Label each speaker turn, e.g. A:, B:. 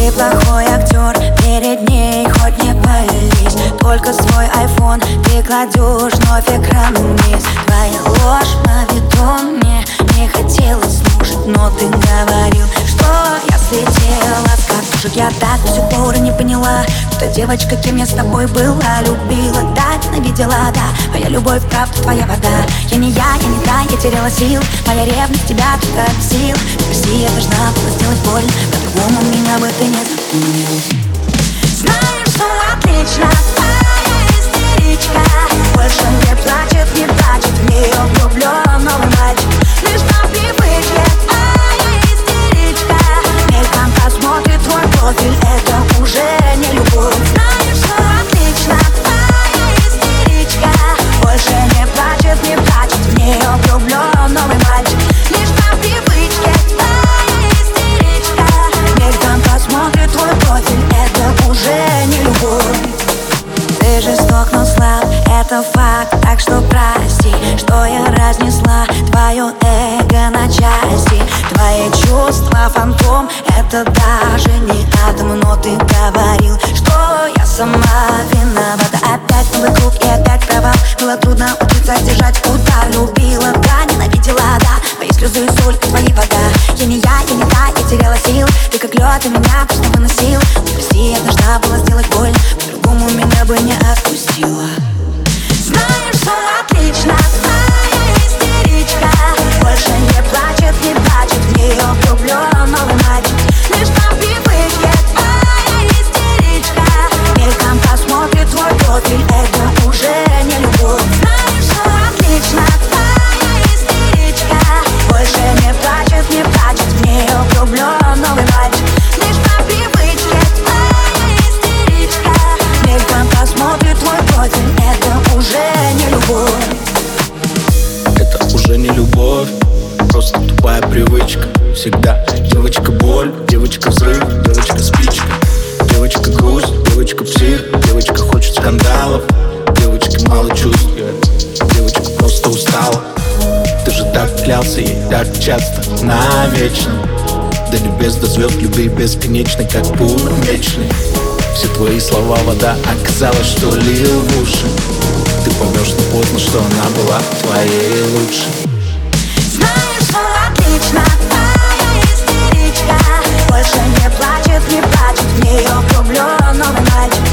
A: Ты плохой актер, перед ней хоть не пались Только свой айфон ты кладешь вновь экран вниз. Твоя ложь мавитон мне не хотелось слушать Но ты говорил, что я слетела с катушек. Я так до сих не поняла, что девочка, кем я с тобой была Любила, да, ненавидела, да. Моя любовь, правда, твоя вода. Я не я, я не та, я теряла сил. Моя ревность тебя только сил Я должна была сделать больно По-другому меня бы ты не запомнил Знаешь, что отлично Твоя истеричка Больше профиль Это уже не любовь. Ты жесток, но слаб, это факт. Так что прости, что я разнесла Твое эго на части. Твои чувства фантом Это даже не атом Но ты говорил, что я сама виновата любовь,
B: просто тупая привычка. Всегда девочка боль, девочка взрыв, девочка спичка. Девочка грусть, девочка псих, девочка хочет скандалов. Девочке мало чувств, девочка просто устала. Ты же так клялся ей так часто, навечно. До небес, до звезд, любви бесконечной, как путь мечный Все твои слова вода, оказалось, что лил в уши Ты поймешь, но поздно, что она была твоей лучшей.
A: что all the magic